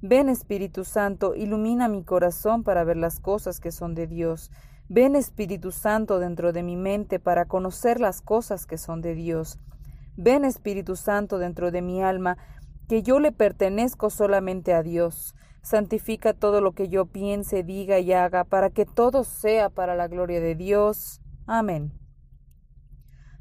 Ven Espíritu Santo, ilumina mi corazón para ver las cosas que son de Dios. Ven Espíritu Santo dentro de mi mente para conocer las cosas que son de Dios. Ven Espíritu Santo dentro de mi alma, que yo le pertenezco solamente a Dios. Santifica todo lo que yo piense, diga y haga, para que todo sea para la gloria de Dios. Amén.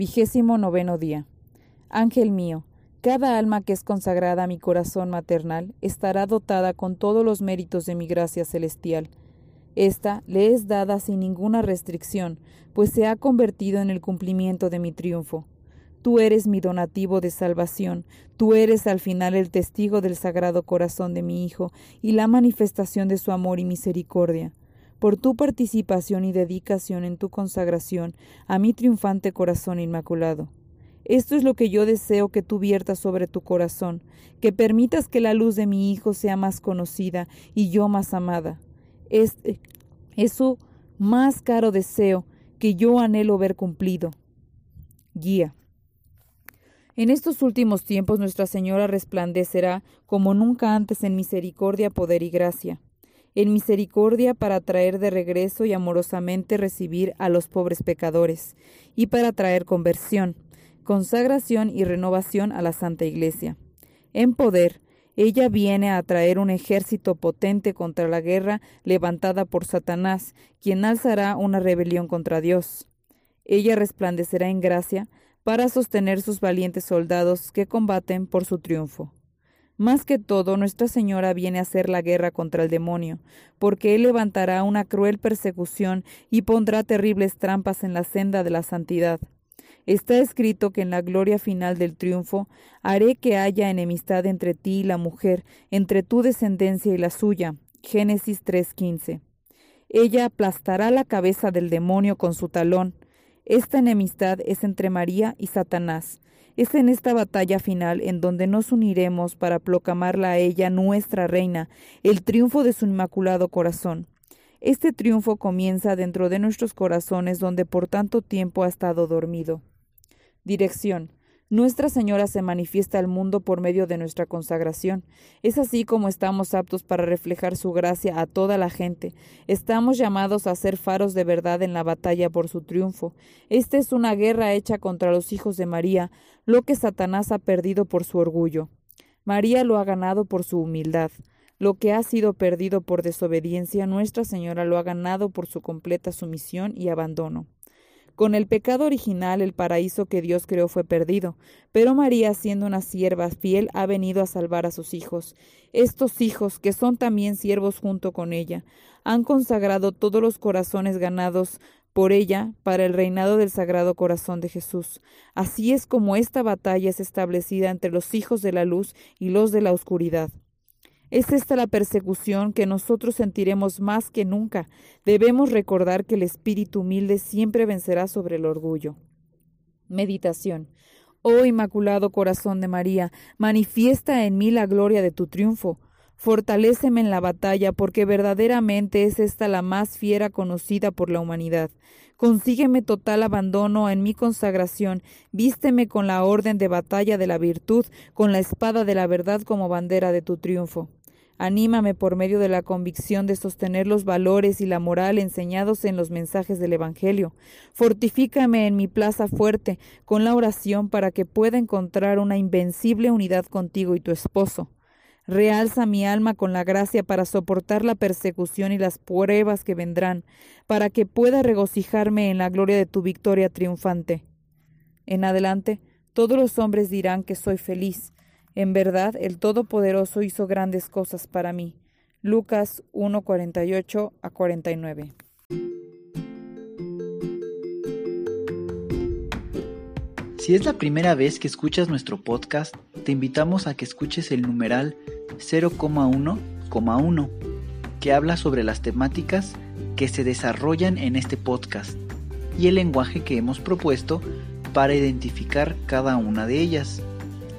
Vigésimo noveno día. Ángel mío, cada alma que es consagrada a mi corazón maternal estará dotada con todos los méritos de mi gracia celestial. Esta le es dada sin ninguna restricción, pues se ha convertido en el cumplimiento de mi triunfo. Tú eres mi donativo de salvación, tú eres al final el testigo del sagrado corazón de mi Hijo y la manifestación de su amor y misericordia. Por tu participación y dedicación en tu consagración a mi triunfante corazón inmaculado. Esto es lo que yo deseo que tú viertas sobre tu corazón, que permitas que la luz de mi Hijo sea más conocida y yo más amada. Este es su más caro deseo que yo anhelo ver cumplido. Guía. En estos últimos tiempos Nuestra Señora resplandecerá como nunca antes en misericordia, poder y gracia. En misericordia para traer de regreso y amorosamente recibir a los pobres pecadores, y para traer conversión consagración y renovación a la Santa Iglesia. En poder, ella viene a traer un ejército potente contra la guerra levantada por Satanás, quien alzará una rebelión contra Dios. Ella resplandecerá en gracia para sostener sus valientes soldados que combaten por su triunfo. Más que todo, Nuestra Señora viene a hacer la guerra contra el demonio, porque Él levantará una cruel persecución y pondrá terribles trampas en la senda de la santidad. Está escrito que en la gloria final del triunfo haré que haya enemistad entre ti y la mujer, entre tu descendencia y la suya. Génesis 3:15. Ella aplastará la cabeza del demonio con su talón. Esta enemistad es entre María y Satanás. Es en esta batalla final en donde nos uniremos para proclamarla a ella nuestra reina, el triunfo de su inmaculado corazón. Este triunfo comienza dentro de nuestros corazones donde por tanto tiempo ha estado dormido. Dirección. Nuestra Señora se manifiesta al mundo por medio de nuestra consagración. Es así como estamos aptos para reflejar su gracia a toda la gente. Estamos llamados a ser faros de verdad en la batalla por su triunfo. Esta es una guerra hecha contra los hijos de María, lo que Satanás ha perdido por su orgullo. María lo ha ganado por su humildad. Lo que ha sido perdido por desobediencia, Nuestra Señora lo ha ganado por su completa sumisión y abandono. Con el pecado original el paraíso que Dios creó fue perdido, pero María, siendo una sierva fiel, ha venido a salvar a sus hijos. Estos hijos, que son también siervos junto con ella, han consagrado todos los corazones ganados por ella para el reinado del Sagrado Corazón de Jesús. Así es como esta batalla es establecida entre los hijos de la luz y los de la oscuridad. Es esta la persecución que nosotros sentiremos más que nunca. Debemos recordar que el espíritu humilde siempre vencerá sobre el orgullo. Meditación. Oh Inmaculado Corazón de María, manifiesta en mí la gloria de tu triunfo. Fortaléceme en la batalla, porque verdaderamente es esta la más fiera conocida por la humanidad. Consígueme total abandono en mi consagración, vísteme con la orden de batalla de la virtud, con la espada de la verdad como bandera de tu triunfo. Anímame por medio de la convicción de sostener los valores y la moral enseñados en los mensajes del Evangelio. Fortifícame en mi plaza fuerte con la oración para que pueda encontrar una invencible unidad contigo y tu esposo. Realza mi alma con la gracia para soportar la persecución y las pruebas que vendrán, para que pueda regocijarme en la gloria de tu victoria triunfante. En adelante, todos los hombres dirán que soy feliz. En verdad, el Todopoderoso hizo grandes cosas para mí. Lucas 1:48 a 49. Si es la primera vez que escuchas nuestro podcast, te invitamos a que escuches el numeral 0,1,1, que habla sobre las temáticas que se desarrollan en este podcast y el lenguaje que hemos propuesto para identificar cada una de ellas,